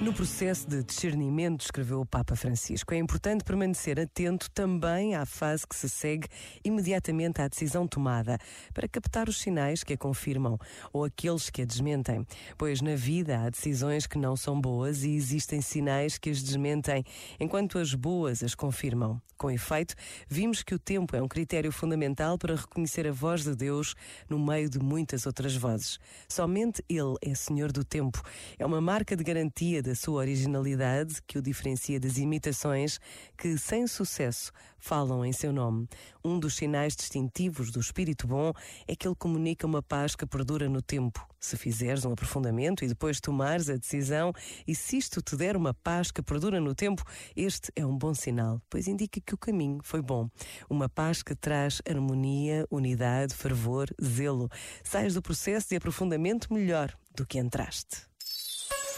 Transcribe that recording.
No processo de discernimento, escreveu o Papa Francisco, é importante permanecer atento também à fase que se segue imediatamente à decisão tomada, para captar os sinais que a confirmam ou aqueles que a desmentem. Pois na vida há decisões que não são boas e existem sinais que as desmentem, enquanto as boas as confirmam. Com efeito, vimos que o tempo é um critério fundamental para reconhecer a voz de Deus no meio de muitas outras vozes. Somente Ele é Senhor do tempo. É uma marca de garantia da sua originalidade que o diferencia das imitações que, sem sucesso, falam em seu nome. Um dos sinais distintivos do Espírito Bom é que ele comunica uma paz que perdura no tempo. Se fizeres um aprofundamento e depois tomares a decisão, e se isto te der uma paz que perdura no tempo, este é um bom sinal, pois indica que o caminho foi bom. Uma paz que traz harmonia, unidade, fervor, zelo. Sais do processo de aprofundamento melhor do que entraste.